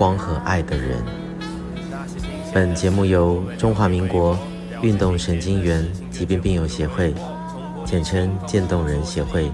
光和爱的人。本节目由中华民国运动神经元疾病病友协会，简称渐冻人协会，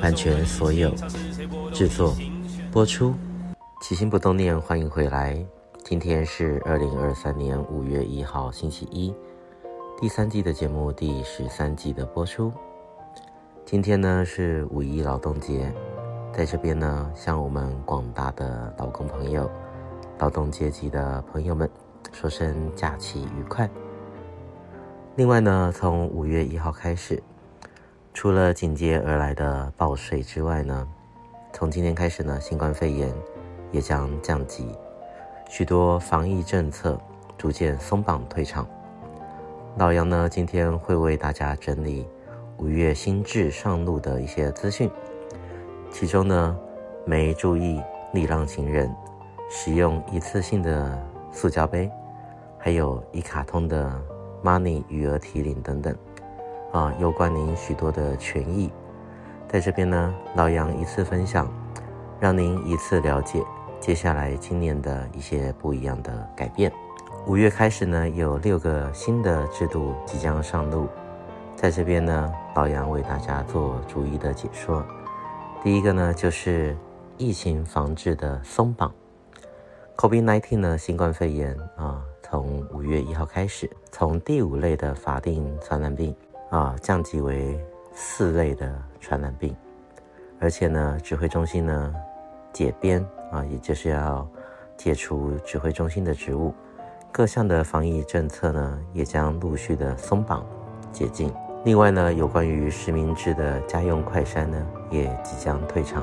版权所有，制作播出。起心不冻念，欢迎回来。今天是二零二三年五月一号，星期一，第三季的节目第十三集的播出。今天呢是五一劳动节，在这边呢向我们广大的劳工朋友、劳动阶级的朋友们。说声假期愉快。另外呢，从五月一号开始，除了紧接而来的报税之外呢，从今天开始呢，新冠肺炎也将降级，许多防疫政策逐渐松绑退场。老杨呢，今天会为大家整理五月新制上路的一些资讯，其中呢，没注意礼让行人，使用一次性的塑胶杯。还有一卡通的 Money 余额提领等等，啊，有关您许多的权益，在这边呢，老杨一次分享，让您一次了解接下来今年的一些不一样的改变。五月开始呢，有六个新的制度即将上路，在这边呢，老杨为大家做逐一的解说。第一个呢，就是疫情防治的松绑，COVID-19 呢，新冠肺炎啊。从五月一号开始，从第五类的法定传染病啊降级为四类的传染病，而且呢，指挥中心呢解编啊，也就是要解除指挥中心的职务，各项的防疫政策呢也将陆续的松绑解禁。另外呢，有关于实名制的家用快筛呢也即将退场，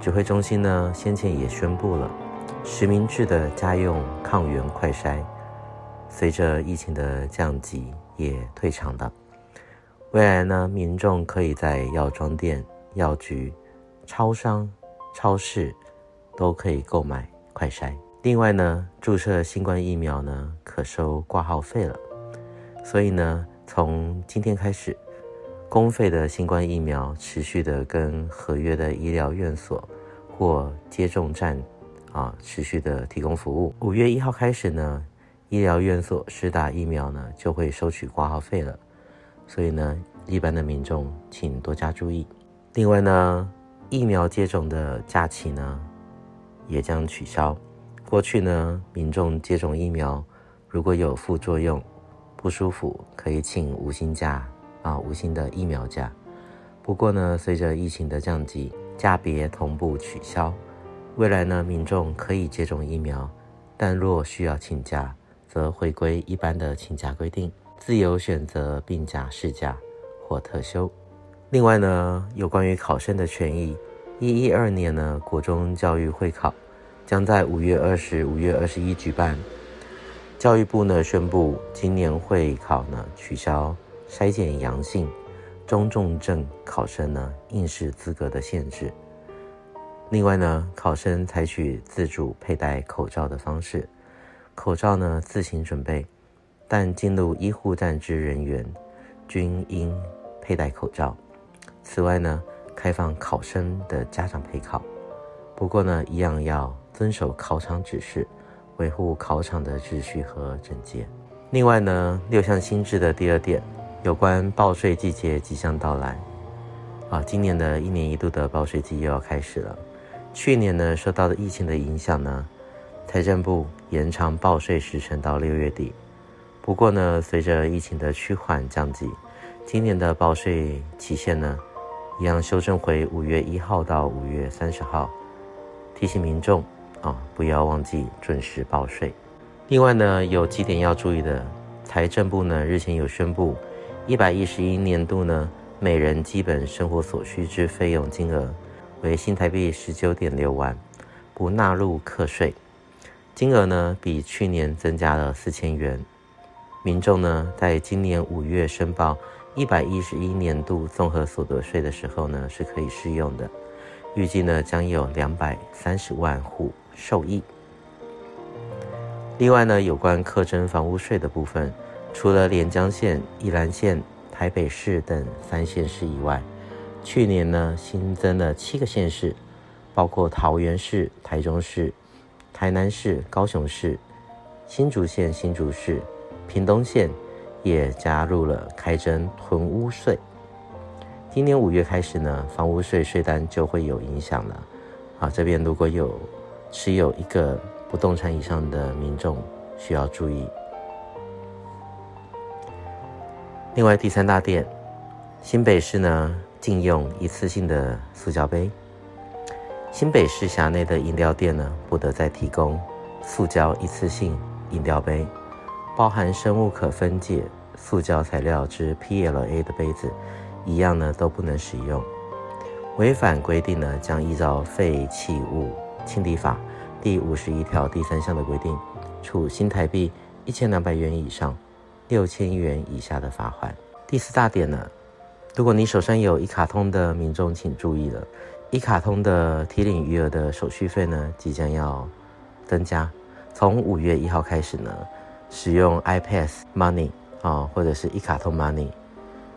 指挥中心呢先前也宣布了。实名制的家用抗原快筛，随着疫情的降级也退场了。未来呢，民众可以在药妆店、药局、超商、超市都可以购买快筛。另外呢，注射新冠疫苗呢，可收挂号费了。所以呢，从今天开始，公费的新冠疫苗持续的跟合约的医疗院所或接种站。啊，持续的提供服务。五月一号开始呢，医疗院所施打疫苗呢就会收取挂号费了，所以呢，一般的民众请多加注意。另外呢，疫苗接种的假期呢也将取消。过去呢，民众接种疫苗如果有副作用、不舒服，可以请无薪假啊，无薪的疫苗假。不过呢，随着疫情的降级，假别同步取消。未来呢，民众可以接种疫苗，但若需要请假，则回归一般的请假规定，自由选择病假、事假或特休。另外呢，有关于考生的权益，一一二年呢，国中教育会考将在五月二十五月二十一举办。教育部呢宣布，今年会考呢取消筛检阳性中重症考生呢应试资格的限制。另外呢，考生采取自主佩戴口罩的方式，口罩呢自行准备，但进入医护站之人员均应佩戴口罩。此外呢，开放考生的家长陪考，不过呢，一样要遵守考场指示，维护考场的秩序和整洁。另外呢，六项新制的第二点，有关报税季节即将到来，啊，今年的一年一度的报税季又要开始了。去年呢，受到的疫情的影响呢，财政部延长报税时程到六月底。不过呢，随着疫情的趋缓降级，今年的报税期限呢，一样修正回五月一号到五月三十号。提醒民众啊，不要忘记准时报税。另外呢，有几点要注意的，财政部呢日前有宣布，一百一十一年度呢，每人基本生活所需之费用金额。为新台币十九点六万，不纳入课税。金额呢比去年增加了四千元。民众呢在今年五月申报一百一十一年度综合所得税的时候呢是可以适用的，预计呢将有两百三十万户受益。另外呢，有关课征房屋税的部分，除了连江县、宜兰县、台北市等三县市以外，去年呢新增了七个县市，包括桃园市、台中市、台南市、高雄市、新竹县、新竹市、屏东县也加入了开征囤屋税。今年五月开始呢，房屋税税单就会有影响了。啊，这边如果有持有一个不动产以上的民众需要注意。另外，第三大店，新北市呢禁用一次性的塑胶杯。新北市辖内的饮料店呢，不得再提供塑胶一次性饮料杯，包含生物可分解塑胶材料之 PLA 的杯子，一样呢都不能使用。违反规定呢，将依照废弃物清理法第五十一条第三项的规定，处新台币一千两百元以上六千元以下的罚锾。第四大点呢，如果你手上有一卡通的民众，请注意了。一卡通的提领余额的手续费呢，即将要增加。从五月一号开始呢，使用 iPass Money 啊，或者是一卡通 Money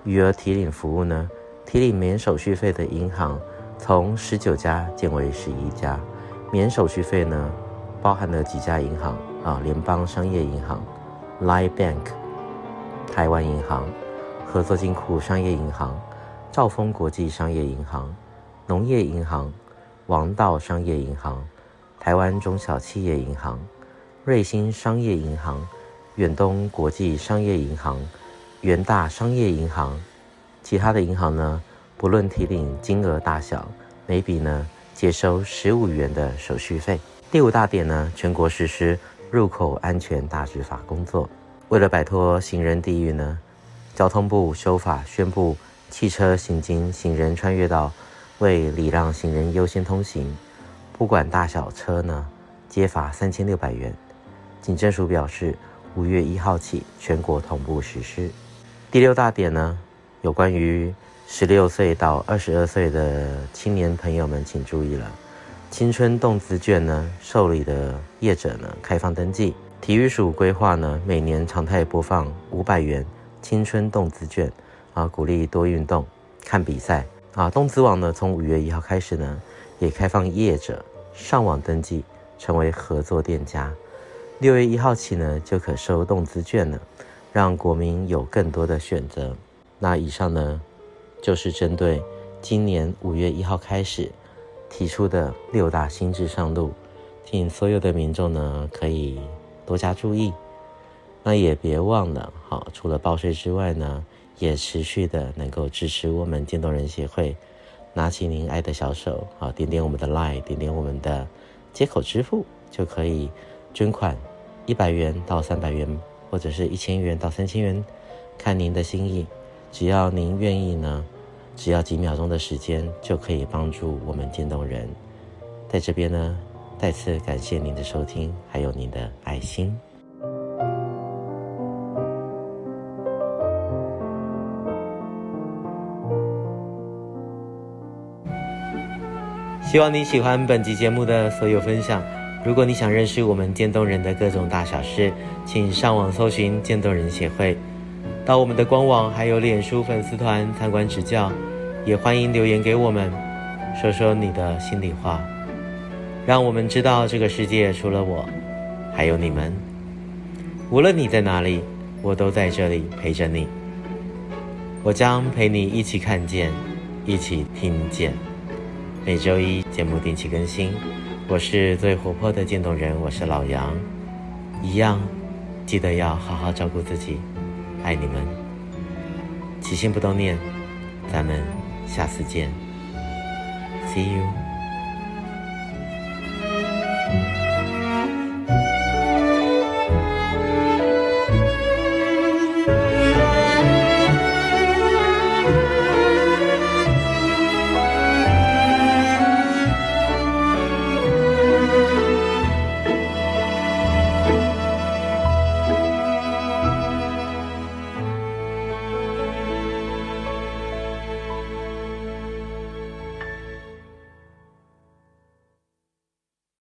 余额提领服务呢，提领免手续费的银行从十九家减为十一家。免手续费呢，包含了几家银行啊，联邦商业银行、Line Bank、台湾银行、合作金库商业银行、兆丰国际商业银行。农业银行、王道商业银行、台湾中小企业银行、瑞兴商业银行、远东国际商业银行、元大商业银行，其他的银行呢，不论提领金额大小，每笔呢皆收十五元的手续费。第五大点呢，全国实施入口安全大执法工作。为了摆脱行人地狱呢，交通部修法宣布，汽车行经行人穿越道。为礼让行人优先通行，不管大小车呢，皆罚三千六百元。警政署表示，五月一号起全国同步实施。第六大点呢，有关于十六岁到二十二岁的青年朋友们，请注意了，青春动资券呢，受理的业者呢，开放登记。体育署规划呢，每年常态播放五百元青春动资券，啊，鼓励多运动、看比赛。啊，动资网呢，从五月一号开始呢，也开放业者上网登记，成为合作店家。六月一号起呢，就可收动资券了，让国民有更多的选择。那以上呢，就是针对今年五月一号开始提出的六大新制上路，请所有的民众呢，可以多加注意。那也别忘了，好，除了报税之外呢。也持续的能够支持我们渐冻人协会，拿起您爱的小手，好，点点我们的 Line，点点我们的接口支付，就可以捐款一百元到三百元，或者是一千元到三千元，看您的心意。只要您愿意呢，只要几秒钟的时间，就可以帮助我们渐冻人。在这边呢，再次感谢您的收听，还有您的爱心。希望你喜欢本集节目的所有分享。如果你想认识我们渐冻人的各种大小事，请上网搜寻渐冻人协会，到我们的官网还有脸书粉丝团参观指教。也欢迎留言给我们，说说你的心里话，让我们知道这个世界除了我，还有你们。无论你在哪里，我都在这里陪着你。我将陪你一起看见，一起听见。每周一节目定期更新，我是最活泼的渐冻人，我是老杨，一样，记得要好好照顾自己，爱你们，起心动念，咱们下次见，See you。